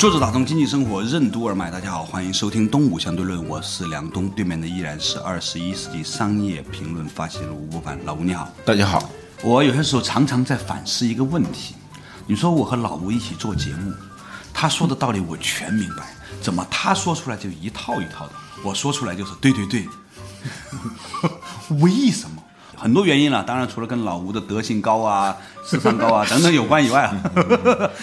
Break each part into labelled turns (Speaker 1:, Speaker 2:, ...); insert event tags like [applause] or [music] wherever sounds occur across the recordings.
Speaker 1: 作者打通经济生活任督二脉，大家好，欢迎收听《东吴相对论》，我是梁东，对面的依然是二十一世纪商业评论发行人吴伯凡，老吴你好，
Speaker 2: 大家好。
Speaker 1: 我有些时候常常在反思一个问题，你说我和老吴一起做节目，他说的道理我全明白，怎么他说出来就一套一套的，我说出来就是对对对，[laughs] 为什么？很多原因了，当然除了跟老吴的德性高啊、[laughs] 智商高啊 [laughs] 等等有关以外啊，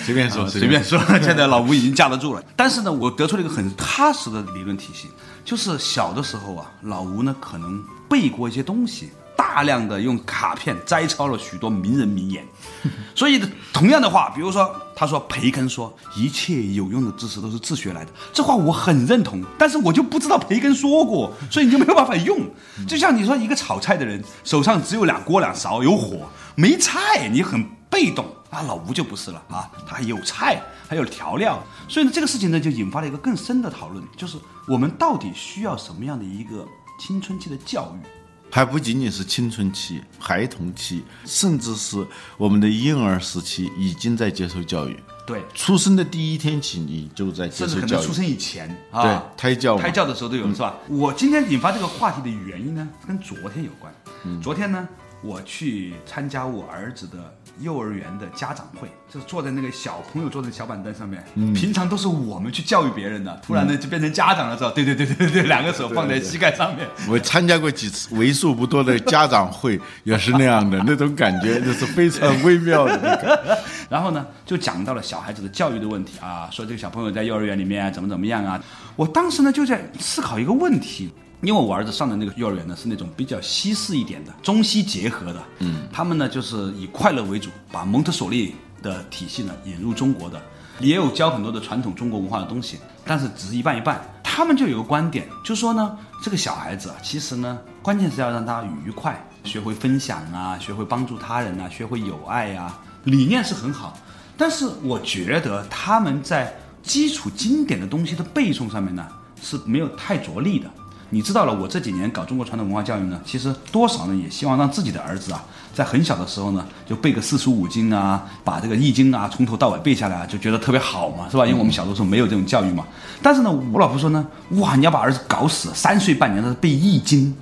Speaker 2: 随便说
Speaker 1: 随便说，[laughs] 现在老吴已经架得住了。但是呢，我得出了一个很踏实的理论体系，就是小的时候啊，老吴呢可能背过一些东西。大量的用卡片摘抄了许多名人名言，[laughs] 所以同样的话，比如说他说培根说一切有用的知识都是自学来的，这话我很认同，但是我就不知道培根说过，[laughs] 所以你就没有办法用。就像你说一个炒菜的人手上只有两锅两勺有火没菜，你很被动啊。老吴就不是了啊，他有菜还有调料，所以呢这个事情呢就引发了一个更深的讨论，就是我们到底需要什么样的一个青春期的教育？
Speaker 2: 还不仅仅是青春期、孩童期，甚至是我们的婴儿时期，已经在接受教育。
Speaker 1: 对，
Speaker 2: 出生的第一天起，你就在接受教育。
Speaker 1: 出生以前，
Speaker 2: 对，胎教，
Speaker 1: 胎教的时候都有，是吧？我今天引发这个话题的原因呢，跟昨天有关。昨天呢，我去参加我儿子的。幼儿园的家长会，就是坐在那个小朋友坐在小板凳上面，平常都是我们去教育别人的，突然呢就变成家长了，知道？对对对对对，两个手放在膝盖上面。[laughs]
Speaker 2: 我参加过几次为数不多的家长会，也是那样的，[laughs] 那种感觉就是非常微妙的。[laughs]
Speaker 1: 然后呢，就讲到了小孩子的教育的问题啊，说这个小朋友在幼儿园里面怎么怎么样啊。我当时呢就在思考一个问题。因为我儿子上的那个幼儿园呢，是那种比较西式一点的，中西结合的。嗯，他们呢就是以快乐为主，把蒙特梭利的体系呢引入中国的，也有教很多的传统中国文化的东西，但是只是一半一半。他们就有个观点，就说呢，这个小孩子啊，其实呢，关键是要让他愉快，学会分享啊，学会帮助他人啊，学会友爱呀，理念是很好。但是我觉得他们在基础经典的东西的背诵上面呢，是没有太着力的。你知道了，我这几年搞中国传统文化教育呢，其实多少呢也希望让自己的儿子啊，在很小的时候呢，就背个四书五经啊，把这个易经啊从头到尾背下来啊，就觉得特别好嘛，是吧？因为我们小的时候没有这种教育嘛。但是呢，我老婆说呢，哇，你要把儿子搞死，三岁半年的背易经，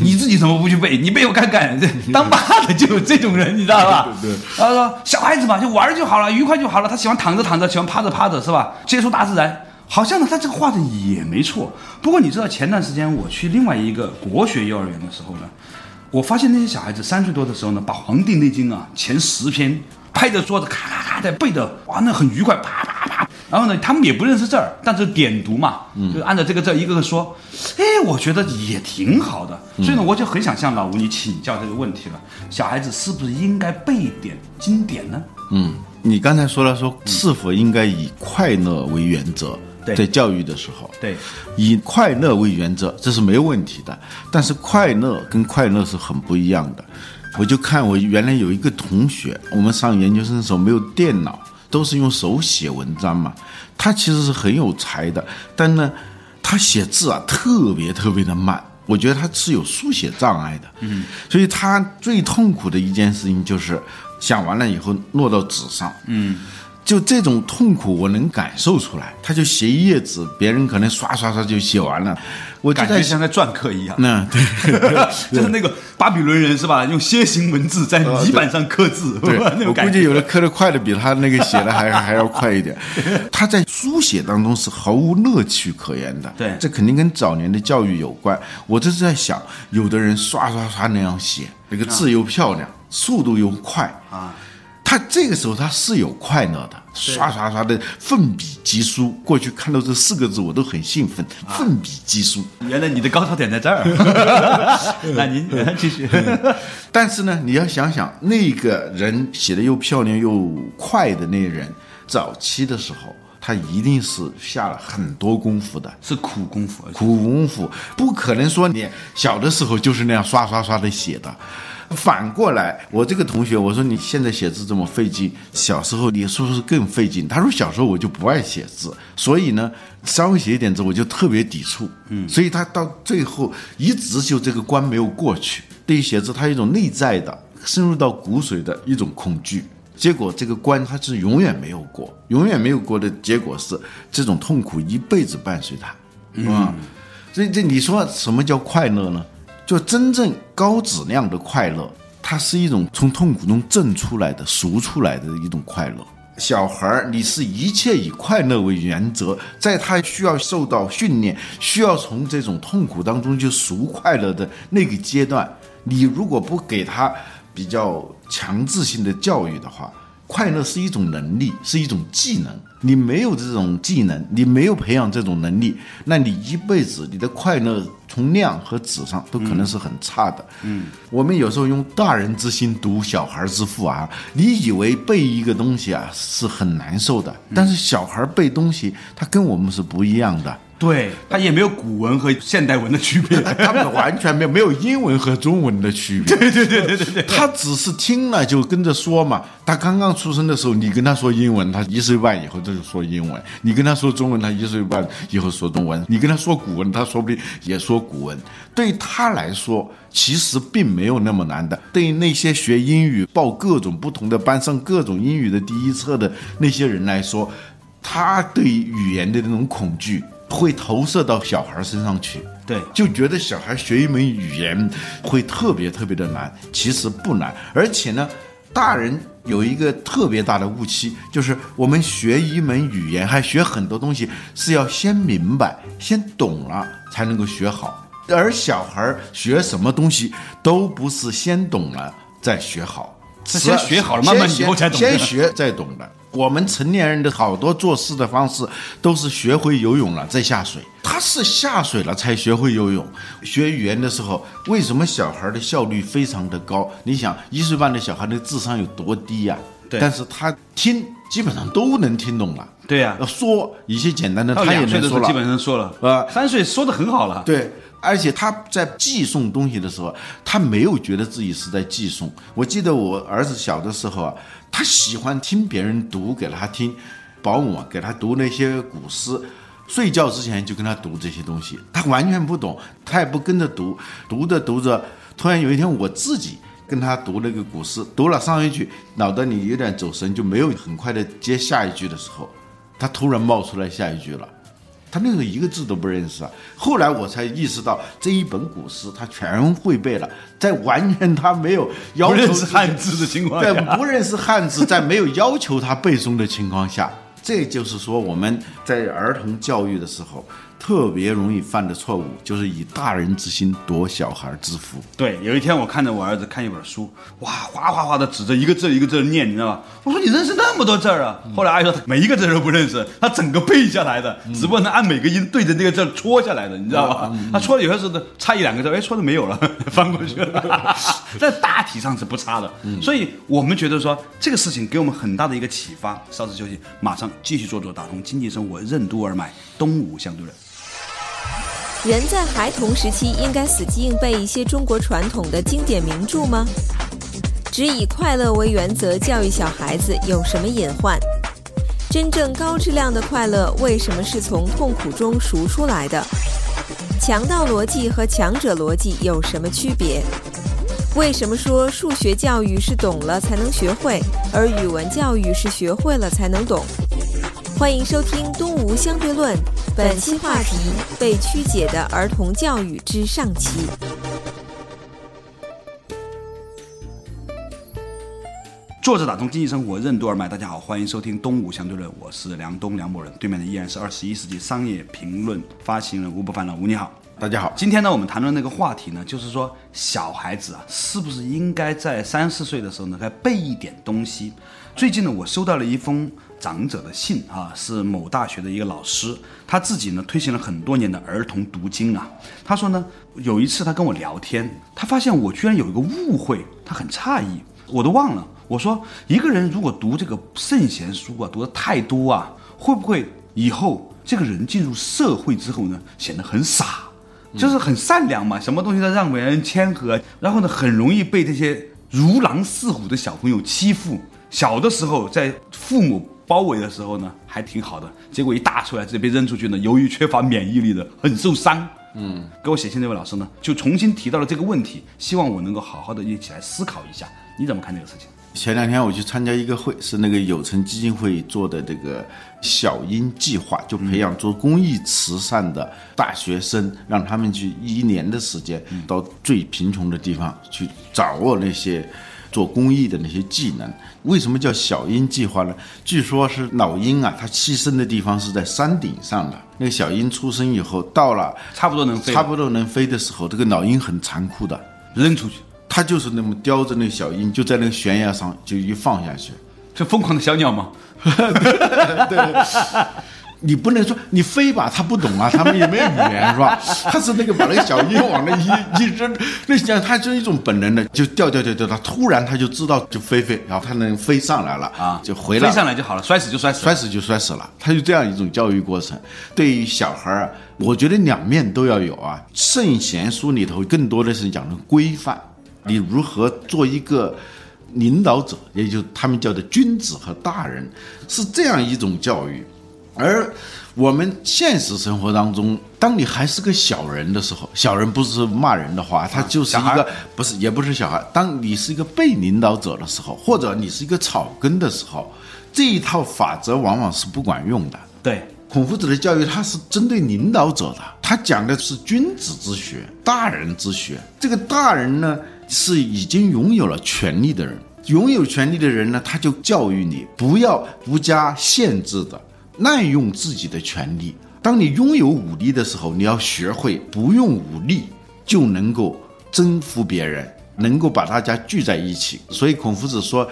Speaker 1: 你自己怎么不去背？你背我看看。这 [laughs] 当爸的就有这种人，你知道吧？
Speaker 2: 对。
Speaker 1: 他说小孩子嘛，就玩就好了，愉快就好了。他喜欢躺着躺着，喜欢趴着趴着，是吧？接触大自然。好像呢，他这个画的也没错。不过你知道，前段时间我去另外一个国学幼儿园的时候呢，我发现那些小孩子三岁多的时候呢，把《黄帝内经》啊前十篇拍着桌子咔咔咔在背的，哇，那很愉快，啪啪啪。然后呢，他们也不认识字儿，但是点读嘛，就按照这个字一个个说。哎，我觉得也挺好的。所以呢，我就很想向老吴你请教这个问题了：小孩子是不是应该背点经典呢？
Speaker 2: 嗯，你刚才说了，说是否应该以快乐为原则？在教育的时候，
Speaker 1: 对，
Speaker 2: 以快乐为原则，这是没有问题的。但是快乐跟快乐是很不一样的。我就看我原来有一个同学，我们上研究生的时候没有电脑，都是用手写文章嘛。他其实是很有才的，但呢，他写字啊特别特别的慢。我觉得他是有书写障碍的。嗯，所以他最痛苦的一件事情就是想完了以后落到纸上。嗯。就这种痛苦，我能感受出来。他就写一页纸，别人可能刷刷刷就写完了，我
Speaker 1: 感觉像在篆刻一样。
Speaker 2: 那 [laughs] 对，
Speaker 1: 就是那个巴比伦人是吧？用楔形文字在泥板上刻字，
Speaker 2: 对，[laughs] 我估计有的刻的快的比他那个写的还还要快一点。[laughs] 他在书写当中是毫无乐趣可言的。
Speaker 1: 对，
Speaker 2: 这肯定跟早年的教育有关。我这是在想，有的人刷刷刷那样写，那个字又漂亮，速度又快啊。他这个时候他是有快乐的，刷刷刷的奋笔疾书。过去看到这四个字，我都很兴奋。奋笔疾书，
Speaker 1: 原来你的高潮点在这儿。[laughs] 那您 [laughs] 继续。[laughs]
Speaker 2: 但是呢，你要想想，那个人写的又漂亮又快的那人，早期的时候他一定是下了很多功夫的。
Speaker 1: 是苦功夫，
Speaker 2: 苦功夫，不可能说你小的时候就是那样刷刷刷的写的。反过来，我这个同学，我说你现在写字这么费劲，小时候你是不是更费劲？他说小时候我就不爱写字，所以呢，稍微写一点字我就特别抵触。嗯，所以他到最后一直就这个关没有过去。对于写字，他有一种内在的、深入到骨髓的一种恐惧。结果这个关他是永远没有过，永远没有过的结果是这种痛苦一辈子伴随他。嗯，所以这你说什么叫快乐呢？就真正高质量的快乐，它是一种从痛苦中挣出来的、赎出来的一种快乐。小孩儿，你是一切以快乐为原则，在他需要受到训练、需要从这种痛苦当中去赎快乐的那个阶段，你如果不给他比较强制性的教育的话，快乐是一种能力，是一种技能。你没有这种技能，你没有培养这种能力，那你一辈子你的快乐从量和质上都可能是很差的。嗯，我们有时候用大人之心读小孩之腹啊，你以为背一个东西啊是很难受的，但是小孩背东西，他跟我们是不一样的。
Speaker 1: 对，它也没有古文和现代文的区别。[laughs]
Speaker 2: 他们完全没有没有英文和中文的区别。[laughs]
Speaker 1: 对对对对对对，
Speaker 2: 他只是听了就跟着说嘛。他刚刚出生的时候，你跟他说英文，他一岁半以后他就说英文；你跟他说中文，他一岁半以后说中文；你跟他说古文，他说不定也说古文。对他来说，其实并没有那么难的。对于那些学英语、报各种不同的班、上各种英语的第一册的那些人来说，他对语言的那种恐惧。会投射到小孩身上去，
Speaker 1: 对，
Speaker 2: 就觉得小孩学一门语言会特别特别的难，其实不难，而且呢，大人有一个特别大的误区，就是我们学一门语言，还学很多东西，是要先明白、先懂了才能够学好，而小孩学什么东西都不是先懂了再学好，
Speaker 1: 是先学好了，慢慢以后才懂的
Speaker 2: 先学再懂的。我们成年人的好多做事的方式，都是学会游泳了再下水。他是下水了才学会游泳。学语言的时候，为什么小孩的效率非常的高？你想，一岁半的小孩的智商有多低呀？
Speaker 1: 对
Speaker 2: 但是他听基本上都能听懂了。
Speaker 1: 对呀
Speaker 2: 要说一些简单的，
Speaker 1: 到
Speaker 2: 他也能说了。
Speaker 1: 本上说了，
Speaker 2: 呃
Speaker 1: 三岁说的很好了。
Speaker 2: 对，而且他在寄送东西的时候，他没有觉得自己是在寄送。我记得我儿子小的时候啊，他喜欢听别人读给他听，保姆啊给他读那些古诗。睡觉之前就跟他读这些东西，他完全不懂，他也不跟着读，读着读着，突然有一天我自己跟他读那个古诗，读了上一句，脑袋里有点走神，就没有很快的接下一句的时候，他突然冒出来下一句了。他那个一个字都不认识啊！后来我才意识到，这一本古诗他全会背了，在完全他没有要求
Speaker 1: 不认识汉字的情况下
Speaker 2: 在
Speaker 1: 下，
Speaker 2: 不认识汉字，在没有要求他背诵的情况下，这就是说我们在儿童教育的时候特别容易犯的错误，就是以大人之心夺小孩之腹。
Speaker 1: 对，有一天我看着我儿子看一本书，哇，哗哗哗的指着一个字一个字念，你知道吗？我说你认识那么多字儿啊？后来阿姨说他每一个字都不认识，他整个背下来的，只不过能按每个音对着那个字戳下来的，你知道吧？他戳了有些时候差一两个字，哎，戳的没有了，[laughs] 翻过去了，[laughs] 但大体上是不差的。所以我们觉得说这个事情给我们很大的一个启发。稍事休息，马上继续做做打通经济生活任督二脉，东吴相对论。
Speaker 3: 人在孩童时期应该死记硬背一些中国传统的经典名著吗？只以快乐为原则教育小孩子有什么隐患？真正高质量的快乐为什么是从痛苦中赎出来的？强盗逻辑和强者逻辑有什么区别？为什么说数学教育是懂了才能学会，而语文教育是学会了才能懂？欢迎收听《东吴相对论》，本期话题：被曲解的儿童教育之上期。
Speaker 1: 作者打通经济生活任督二脉，大家好，欢迎收听东吴相对论，我是梁东梁某人，对面的依然是二十一世纪商业评论发行人吴伯凡老吴，你好。
Speaker 2: 大家好，
Speaker 1: 今天呢，我们谈论那个话题呢，就是说小孩子啊，是不是应该在三四岁的时候呢，该背一点东西？最近呢，我收到了一封长者的信啊，是某大学的一个老师，他自己呢推行了很多年的儿童读经啊。他说呢，有一次他跟我聊天，他发现我居然有一个误会，他很诧异，我都忘了。我说，一个人如果读这个圣贤书啊，读的太多啊，会不会以后这个人进入社会之后呢，显得很傻，就是很善良嘛，什么东西都让别人谦和，然后呢，很容易被这些如狼似虎的小朋友欺负。小的时候在父母包围的时候呢，还挺好的，结果一大出来直接被扔出去呢，由于缺乏免疫力的，很受伤。嗯，给我写信这位老师呢，就重新提到了这个问题，希望我能够好好的一起来思考一下，你怎么看这个事情？
Speaker 2: 前两天我去参加一个会，是那个有成基金会做的这个小鹰计划，就培养做公益慈善的大学生，让他们去一年的时间到最贫穷的地方去掌握那些做公益的那些技能。为什么叫小鹰计划呢？据说是老鹰啊，它栖身的地方是在山顶上的。那个小鹰出生以后，到了
Speaker 1: 差不多能飞
Speaker 2: 差不多能飞的时候，这个老鹰很残酷的，
Speaker 1: 扔出去，
Speaker 2: 它就是那么叼着那个小鹰，就在那个悬崖上就一放下去。
Speaker 1: 这疯狂的小鸟吗？[laughs]
Speaker 2: 对你不能说你飞吧，他不懂啊，他们也没有语言是吧？他是那个把那个小鹰往那一一扔，那像他是一种本能的，就掉掉掉掉，他突然他就知道就飞飞，然后他能飞上来了
Speaker 1: 啊，
Speaker 2: 就回来
Speaker 1: 飞上来就好了，摔死就摔死。
Speaker 2: 摔死就摔死了，他就这样一种教育过程。对于小孩儿啊，我觉得两面都要有啊。圣贤书里头更多的是讲的规范，你如何做一个领导者，也就他们叫的君子和大人，是这样一种教育。而我们现实生活当中，当你还是个小人的时候，小人不是骂人的话，他就是一个不是也不是小孩。当你是一个被领导者的时候，或者你是一个草根的时候，这一套法则往往是不管用的。
Speaker 1: 对，
Speaker 2: 孔夫子的教育，他是针对领导者的，他讲的是君子之学、大人之学。这个大人呢，是已经拥有了权利的人，拥有权利的人呢，他就教育你不要不加限制的滥用自己的权利。当你拥有武力的时候，你要学会不用武力就能够征服别人，能够把大家聚在一起。所以孔夫子说：“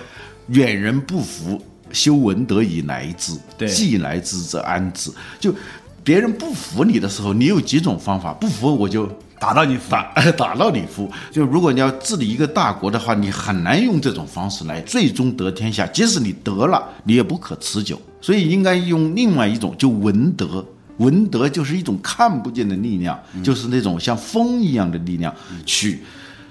Speaker 2: 远人不服，修文德以来之。既来之则安之。”就别人不服你的时候，你有几种方法？不服我就
Speaker 1: 打到你
Speaker 2: 打 [laughs] 打到你服。就如果你要治理一个大国的话，你很难用这种方式来最终得天下。即使你得了，你也不可持久。所以应该用另外一种，就文德。文德就是一种看不见的力量，就是那种像风一样的力量，去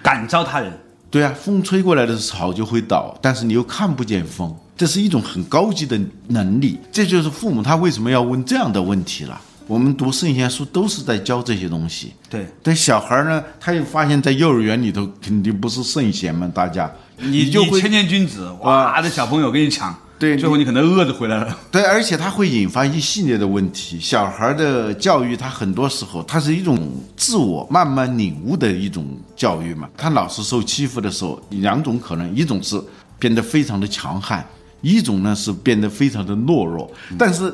Speaker 1: 感召他人。
Speaker 2: 对啊，风吹过来的草就会倒，但是你又看不见风，这是一种很高级的能力。这就是父母他为什么要问这样的问题了。我们读圣贤书都是在教这些东西。
Speaker 1: 对，
Speaker 2: 但小孩呢，他又发现，在幼儿园里头肯定不是圣贤嘛，大家
Speaker 1: 你
Speaker 2: 就会
Speaker 1: 你谦谦君子，哇，这小朋友跟你抢，
Speaker 2: 对
Speaker 1: 最后你可能饿着回来了。[laughs]
Speaker 2: 对，而且他会引发一系列的问题。小孩的教育，他很多时候他是一种自我慢慢领悟的一种教育嘛。他老是受欺负的时候，两种可能，一种是变得非常的强悍，一种呢是变得非常的懦弱。但是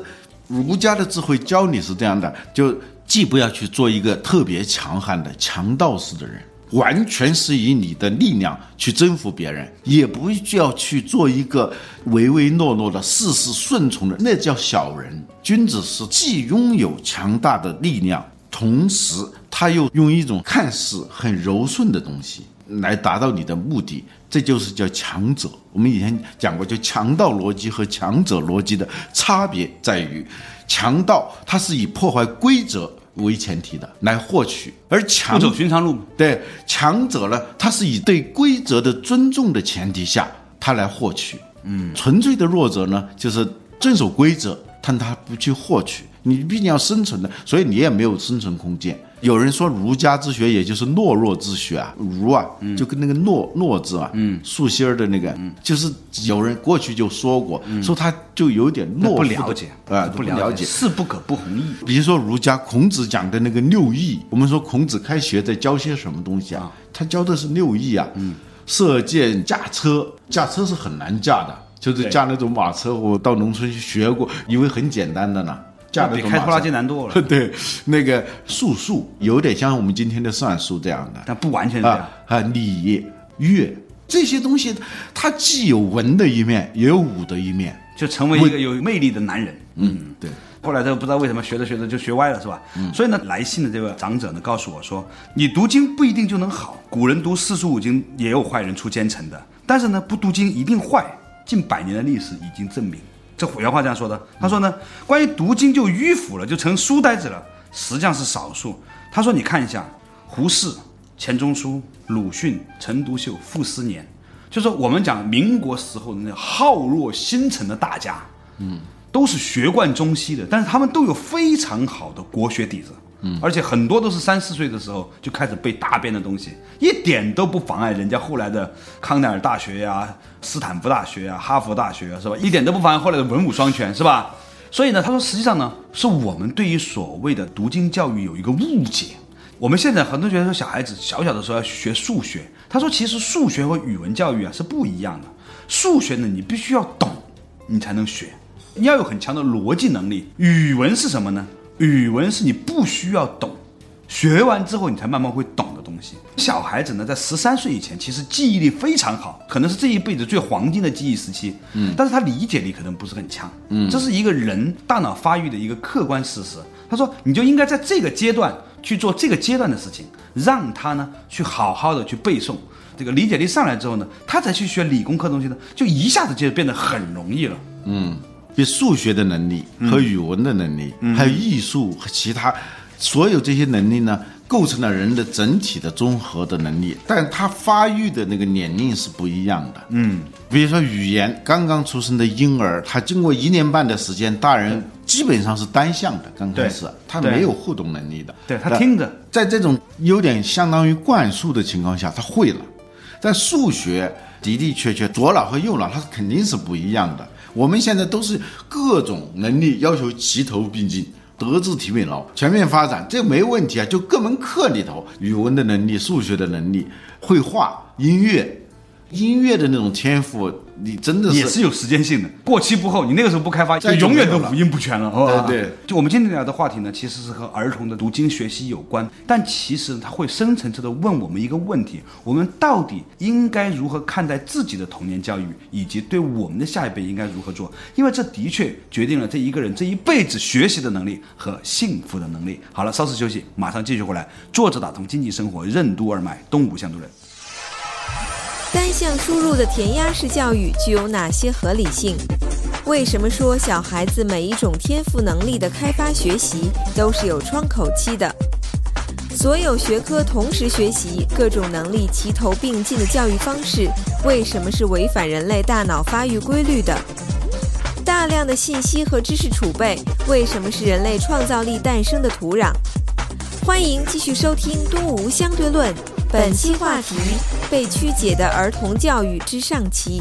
Speaker 2: 儒家的智慧教你是这样的，就既不要去做一个特别强悍的强盗式的人。完全是以你的力量去征服别人，也不需要去做一个唯唯诺诺的、事事顺从的，那叫小人。君子是既拥有强大的力量，同时他又用一种看似很柔顺的东西来达到你的目的，这就是叫强者。我们以前讲过，就强盗逻辑和强者逻辑的差别在于，强盗他是以破坏规则为前提的来获取，而强
Speaker 1: 不走寻常路。
Speaker 2: 对强者呢，他是以对规则的尊重的前提下，他来获取。嗯，纯粹的弱者呢，就是遵守规则，但他不去获取。你毕竟要生存的，所以你也没有生存空间。有人说儒家之学也就是懦弱之学啊，儒啊，就跟那个懦懦字啊，嗯，竖心儿的那个，就是有人过去就说过，说他就有点懦
Speaker 1: 不了解
Speaker 2: 啊，
Speaker 1: 不
Speaker 2: 了
Speaker 1: 解，事不可不弘毅。
Speaker 2: 比如说儒家孔子讲的那个六艺，我们说孔子开学在教些什么东西啊？他教的是六艺啊，嗯，射箭、驾车，驾车是很难驾的，就是驾那种马车，我到农村去学过，以为很简单的呢，
Speaker 1: 比开拖拉机难多了，[laughs]
Speaker 2: 对，那个数数有点像我们今天的算术这样的
Speaker 1: 但不完全是这样
Speaker 2: 啊。啊，礼乐这些东西，它既有文的一面，也有武的一面。
Speaker 1: 就成为一个有魅力的男人。
Speaker 2: 嗯，对。
Speaker 1: 后来这不知道为什么学着学着就学歪了，是吧？嗯所以呢，来信的这位长者呢告诉我说，你读经不一定就能好，古人读四书五经也有坏人出奸臣的，但是呢，不读经一定坏，近百年的历史已经证明。这原话这样说的。他说呢，关于读经就迂腐了，就成书呆子了，实际上是少数。他说，你看一下胡适、钱钟书、鲁迅、陈独秀、傅斯年，就是我们讲民国时候的那浩若星辰的大家，嗯，都是学贯中西的，但是他们都有非常好的国学底子。而且很多都是三四岁的时候就开始背大编的东西，一点都不妨碍人家后来的康奈尔大学呀、斯坦福大学呀、哈佛大学啊，是吧？一点都不妨碍后来的文武双全，是吧？所以呢，他说，实际上呢，是我们对于所谓的读经教育有一个误解。我们现在很多觉得说小孩子小小的时候要学数学，他说其实数学和语文教育啊是不一样的。数学呢，你必须要懂，你才能学，你要有很强的逻辑能力。语文是什么呢？语文是你不需要懂，学完之后你才慢慢会懂的东西。小孩子呢，在十三岁以前，其实记忆力非常好，可能是这一辈子最黄金的记忆时期。嗯，但是他理解力可能不是很强。嗯，这是一个人大脑发育的一个客观事实。他说，你就应该在这个阶段去做这个阶段的事情，让他呢去好好的去背诵。这个理解力上来之后呢，他才去学理工科东西呢，就一下子就变得很容易了。
Speaker 2: 嗯。比数学的能力和语文的能力，还有艺术和其他所有这些能力呢，构成了人的整体的综合的能力。但他发育的那个年龄是不一样的。嗯，比如说语言，刚刚出生的婴儿，他经过一年半的时间，大人基本上是单向的，刚开始他没有互动能力的。
Speaker 1: 对他听着，
Speaker 2: 在这种有点相当于灌输的情况下，他会了。但数学的的确确，左脑和右脑，它肯定是不一样的。我们现在都是各种能力要求齐头并进，德智体美劳全面发展，这没问题啊。就各门课里头，语文的能力、数学的能力、绘画、音乐。音乐的那种天赋，你真的是
Speaker 1: 也是有时间性的，过期不候。你那个时候不开发，就永远都五音不全了，
Speaker 2: 对对。
Speaker 1: 就我们今天聊的话题呢，其实是和儿童的读经学习有关，但其实它会深层次的问我们一个问题：我们到底应该如何看待自己的童年教育，以及对我们的下一辈应该如何做？因为这的确决定了这一个人这一辈子学习的能力和幸福的能力。好了，稍事休息，马上继续回来。作者打通经济生活任督二脉，东吴相对论。
Speaker 3: 单向输入的填鸭式教育具有哪些合理性？为什么说小孩子每一种天赋能力的开发学习都是有窗口期的？所有学科同时学习，各种能力齐头并进的教育方式，为什么是违反人类大脑发育规律的？大量的信息和知识储备，为什么是人类创造力诞生的土壤？欢迎继续收听《东吴相对论》。本期话题：被曲解的儿童教育之上期。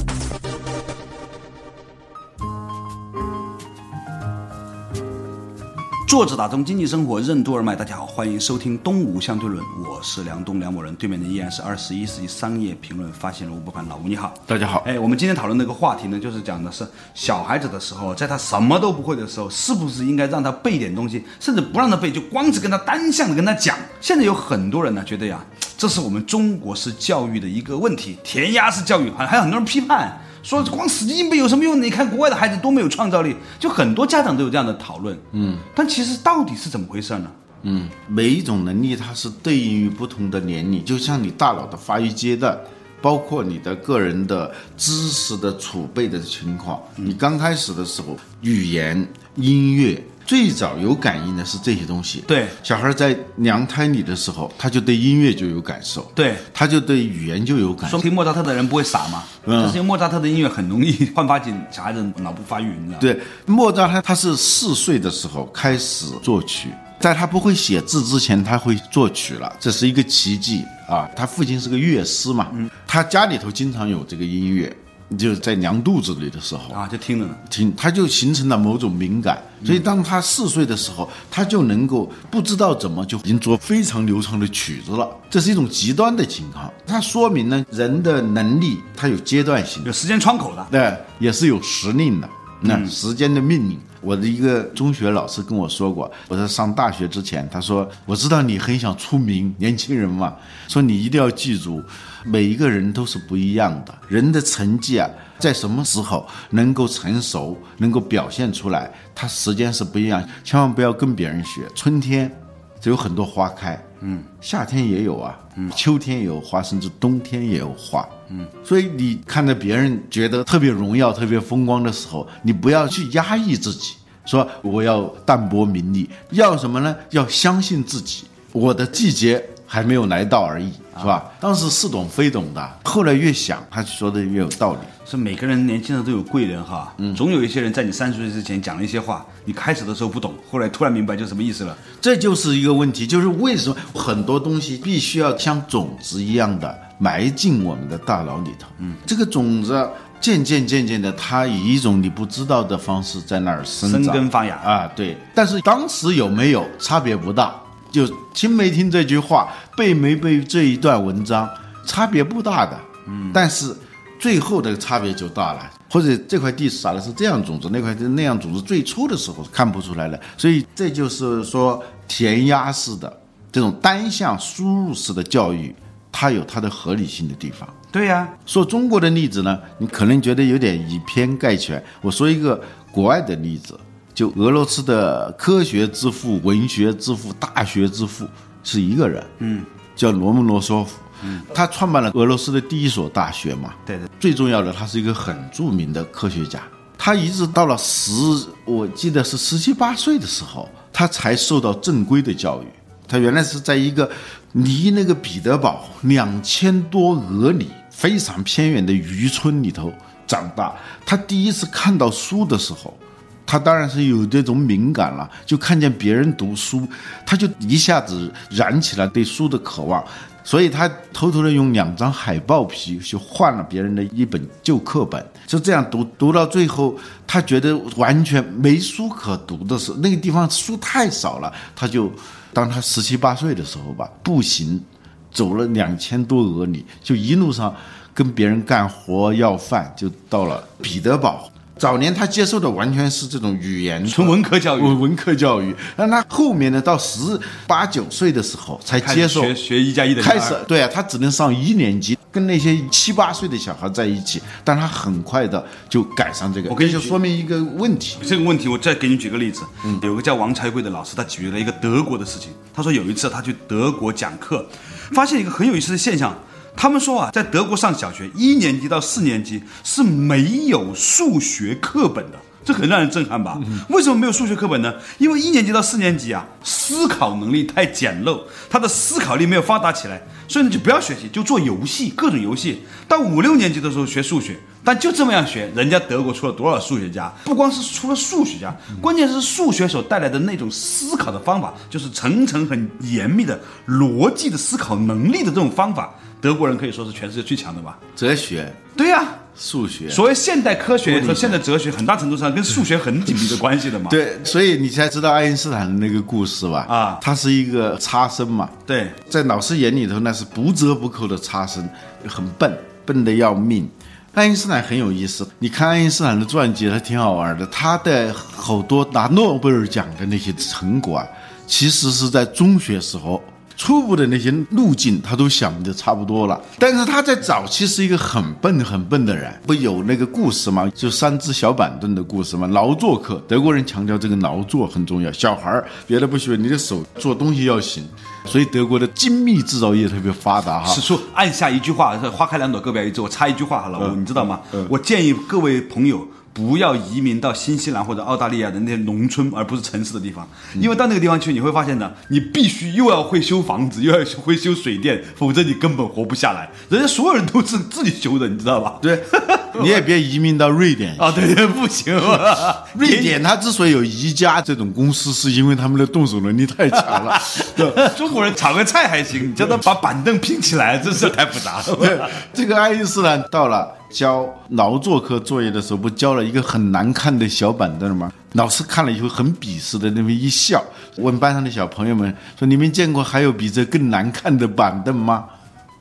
Speaker 1: 作者打通经济生活任督二脉，大家好，欢迎收听《东吴相对论》，我是梁东梁某人，对面的依然是二十一世纪商业评论发现人吴伯凡，老吴你好，
Speaker 2: 大家好。
Speaker 1: 哎，我们今天讨论那个话题呢，就是讲的是小孩子的时候，在他什么都不会的时候，是不是应该让他背点东西，甚至不让他背，就光是跟他单向的跟他讲。现在有很多人呢，觉得呀，这是我们中国式教育的一个问题，填鸭式教育，还还有很多人批判。说光死记硬背有什么用？你看国外的孩子多没有创造力，就很多家长都有这样的讨论。嗯，但其实到底是怎么回事呢？
Speaker 2: 嗯，每一种能力它是对应于不同的年龄，就像你大脑的发育阶段，包括你的个人的知识的储备的情况。你刚开始的时候，语言、音乐。最早有感应的是这些东西。
Speaker 1: 对，
Speaker 2: 小孩在娘胎里的时候，他就对音乐就有感受。
Speaker 1: 对，
Speaker 2: 他就对语言就有感受。
Speaker 1: 说听莫扎特的人不会傻吗？嗯，就是因为莫扎特的音乐很容易焕发起小孩子脑部发育，你知道
Speaker 2: 对，莫扎特他是四岁的时候开始作曲，在他不会写字之前，他会作曲了，这是一个奇迹啊！他父亲是个乐师嘛，他家里头经常有这个音乐。就是在娘肚子里的时候
Speaker 1: 啊，就听着呢。
Speaker 2: 听，他就形成了某种敏感，所以当他四岁的时候，他就能够不知道怎么就已经做非常流畅的曲子了。这是一种极端的情况，它说明呢人的能力它有阶段性，
Speaker 1: 有时间窗口的，
Speaker 2: 对，也是有时令的。那时间的命令，我的一个中学老师跟我说过，我在上大学之前，他说我知道你很想出名，年轻人嘛，说你一定要记住。每一个人都是不一样的，人的成绩啊，在什么时候能够成熟，能够表现出来，他时间是不一样。千万不要跟别人学。春天，就有很多花开，嗯，夏天也有啊，嗯，秋天也有花，甚至冬天也有花，嗯，所以你看到别人觉得特别荣耀、特别风光的时候，你不要去压抑自己，说我要淡泊名利，要什么呢？要相信自己，我的季节还没有来到而已，是吧？当时似懂非懂的，后来越想，他说的越有道理。
Speaker 1: 是每个人年轻人都有贵人哈，嗯，总有一些人在你三十岁之前讲了一些话，你开始的时候不懂，后来突然明白就什么意思了。
Speaker 2: 这就是一个问题，就是为什么很多东西必须要像种子一样的埋进我们的大脑里头。嗯，这个种子渐渐渐渐的，它以一种你不知道的方式在那儿生长、
Speaker 1: 生根发芽
Speaker 2: 啊。对，但是当时有没有差别不大，就听没听这句话，背没背这一段文章，差别不大的。嗯，但是。最后的差别就大了，或者这块地撒的是这样种子，那块是那样种子，最初的时候看不出来的，所以这就是说填鸭式的这种单向输入式的教育，它有它的合理性的地方。
Speaker 1: 对呀，
Speaker 2: 说中国的例子呢，你可能觉得有点以偏概全。我说一个国外的例子，就俄罗斯的科学之父、文学之父、大学之父是一个人，嗯，叫罗姆罗索夫。嗯他创办了俄罗斯的第一所大学嘛？
Speaker 1: 对对。
Speaker 2: 最重要的，他是一个很著名的科学家。他一直到了十，我记得是十七八岁的时候，他才受到正规的教育。他原来是在一个离那个彼得堡两千多俄里非常偏远的渔村里头长大。他第一次看到书的时候，他当然是有这种敏感了，就看见别人读书，他就一下子燃起了对书的渴望。所以他偷偷的用两张海报皮去换了别人的一本旧课本，就这样读读到最后，他觉得完全没书可读的时候，那个地方书太少了，他就当他十七八岁的时候吧，步行走了两千多俄里，就一路上跟别人干活要饭，就到了彼得堡。早年他接受的完全是这种语言
Speaker 1: 纯文科教育，
Speaker 2: 文科教育。但他后面呢，到十八九岁的时候才接受
Speaker 1: 学学一加一的
Speaker 2: 开始。对啊，他只能上一年级，跟那些七八岁的小孩在一起。但他很快的就赶上这个。
Speaker 1: 我跟你
Speaker 2: 就说明一个问题，
Speaker 1: 这个问题我再给你举个例子。嗯，有个叫王才贵的老师，他举了一个德国的事情。他说有一次他去德国讲课，发现一个很有意思的现象。他们说啊，在德国上小学一年级到四年级是没有数学课本的，这很让人震撼吧？为什么没有数学课本呢？因为一年级到四年级啊，思考能力太简陋，他的思考力没有发达起来，所以你就不要学习，就做游戏，各种游戏。到五六年级的时候学数学，但就这么样学，人家德国出了多少数学家？不光是出了数学家，[laughs] 关键是数学所带来的那种思考的方法，就是层层很严密的逻辑的思考能力的这种方法。德国人可以说是全世界最强的吧？
Speaker 2: 哲学，
Speaker 1: 对呀，
Speaker 2: 数学，
Speaker 1: 所谓现代科学和现代哲学，很大程度上跟数学很紧密的关系的嘛。
Speaker 2: 对，所以你才知道爱因斯坦的那个故事吧？啊，他是一个差生嘛。
Speaker 1: 对，
Speaker 2: 在老师眼里头那是不折不扣的差生，很笨，笨的要命。爱因斯坦很有意思，你看爱因斯坦的传记，他挺好玩的。他的好多拿诺贝尔奖的那些成果啊，其实是在中学时候。初步的那些路径，他都想的差不多了。但是他在早期是一个很笨很笨的人，不有那个故事吗？就三只小板凳的故事吗？劳作课，德国人强调这个劳作很重要。小孩儿别的不学，你的手做东西要行。所以德国的精密制造业特别发达哈。
Speaker 1: 此处按下一句话，花开两朵，各表一枝。我插一句话哈，老吴，你知道吗？我建议各位朋友。不要移民到新西兰或者澳大利亚的那些农村，而不是城市的地方，因为到那个地方去，你会发现呢，你必须又要会修房子，又要会修水电，否则你根本活不下来。人家所有人都是自己修的，你知道吧？
Speaker 2: 对，你也别移民到瑞典 [laughs]
Speaker 1: 啊，对，不行。
Speaker 2: 瑞典它之所以有宜家这种公司，是因为他们的动手能力太强了。[laughs]
Speaker 1: 中国人炒个菜还行，你叫他把板凳拼起来，这事太复杂
Speaker 2: 了。这个爱因斯坦到了。交劳作课作业的时候，不交了一个很难看的小板凳吗？老师看了以后很鄙视的那么一笑，问班上的小朋友们说：“你们见过还有比这更难看的板凳吗？”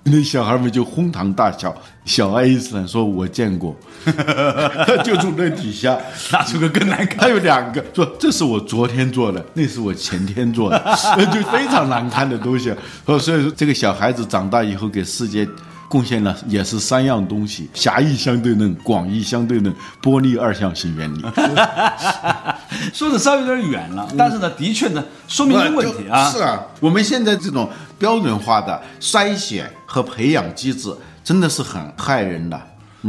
Speaker 2: [laughs] 那小孩们就哄堂大笑。小爱因斯坦说：“我见过。”就从那底下
Speaker 1: 拿出个更难看，
Speaker 2: 他有两个，说：“这是我昨天做的，那是我前天做的，[laughs] 就非常难看的东西。”所以说，这个小孩子长大以后给世界。贡献了也是三样东西：狭义相对论、广义相对论、波粒二象性原理。[laughs]
Speaker 1: 说的稍微有点远了，但是呢，的确呢，说明一个问题啊。
Speaker 2: 是啊，我们现在这种标准化的筛选和培养机制，真的是很害人的。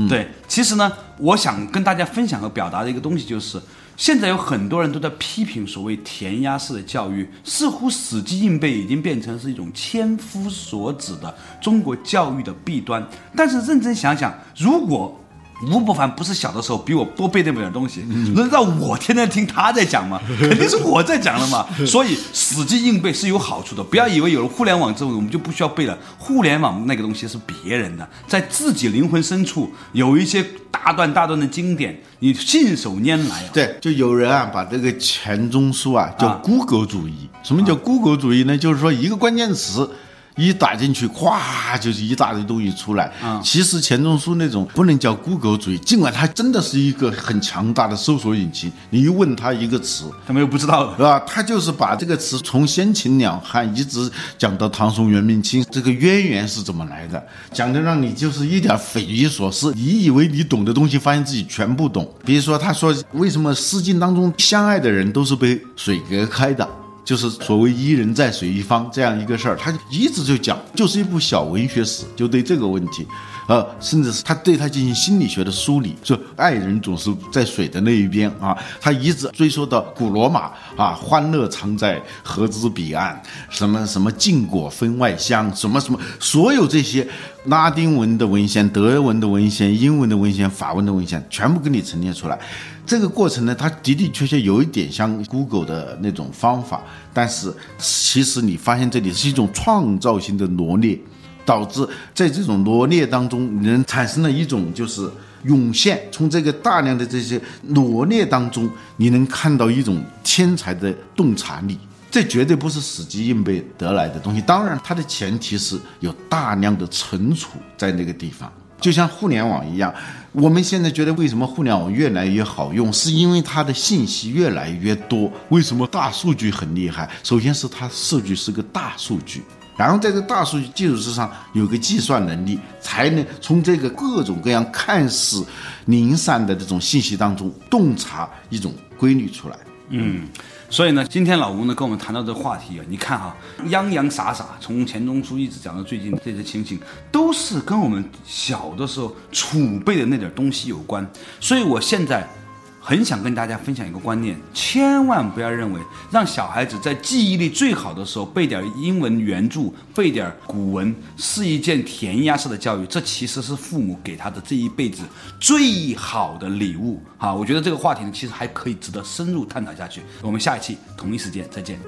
Speaker 1: 对，其实呢，我想跟大家分享和表达的一个东西就是，现在有很多人都在批评所谓填鸭式的教育，似乎死记硬背已经变成是一种千夫所指的中国教育的弊端。但是认真想想，如果吴伯凡不是小的时候比我多背那么点东西，轮到我天天听他在讲吗？[laughs] 肯定是我在讲了嘛。[laughs] 所以死记硬背是有好处的，不要以为有了互联网之后我们就不需要背了。互联网那个东西是别人的，在自己灵魂深处有一些大段大段的经典，你信手拈来啊。
Speaker 2: 对，就有人啊把这个钱钟书啊叫
Speaker 1: 啊
Speaker 2: Google 主义。什么叫 Google 主义呢？就是说一个关键词。一打进去，咵就是一大堆东西出来。
Speaker 1: 啊
Speaker 2: 其实钱钟书那种不能叫 Google 主义，尽管它真的是一个很强大的搜索引擎。你一问他一个词，
Speaker 1: 他们又不知道
Speaker 2: 是吧？他就是把这个词从先秦两汉一直讲到唐宋元明清，这个渊源是怎么来的，讲的让你就是一点匪夷所思。你以为你懂的东西，发现自己全不懂。比如说，他说为什么《诗经》当中相爱的人都是被水隔开的？就是所谓“伊人在水一方”这样一个事儿，他一直就讲，就是一部小文学史，就对这个问题，呃，甚至是他对他进行心理学的梳理，说爱人总是在水的那一边啊，他一直追溯到古罗马啊，欢乐常在河之彼岸，什么什么禁果分外香，什么什么，所有这些拉丁文的文献、德文的文献、英文的文献、法文的文献，全部给你陈列出来。这个过程呢，它的的确确有一点像 Google 的那种方法，但是其实你发现这里是一种创造性的罗列，导致在这种罗列当中，人产生了一种就是涌现，从这个大量的这些罗列当中，你能看到一种天才的洞察力。这绝对不是死记硬背得来的东西，当然它的前提是有大量的存储在那个地方。就像互联网一样，我们现在觉得为什么互联网越来越好用，是因为它的信息越来越多。为什么大数据很厉害？首先是它数据是个大数据，然后在这大数据基础之上有个计算能力，才能从这个各种各样看似零散的这种信息当中洞察一种规律出来。
Speaker 1: 嗯，所以呢，今天老吴呢跟我们谈到这个话题啊，你看哈，洋洋洒洒，从钱钟书一直讲到最近这些情形，都是跟我们小的时候储备的那点东西有关。所以我现在很想跟大家分享一个观念，千万不要认为让小孩子在记忆力最好的时候背点英文原著、背点古文是一件填鸭式的教育，这其实是父母给他的这一辈子最好的礼物。好，我觉得这个话题呢，其实还可以值得深入探讨下去。我们下一期同一时间再见。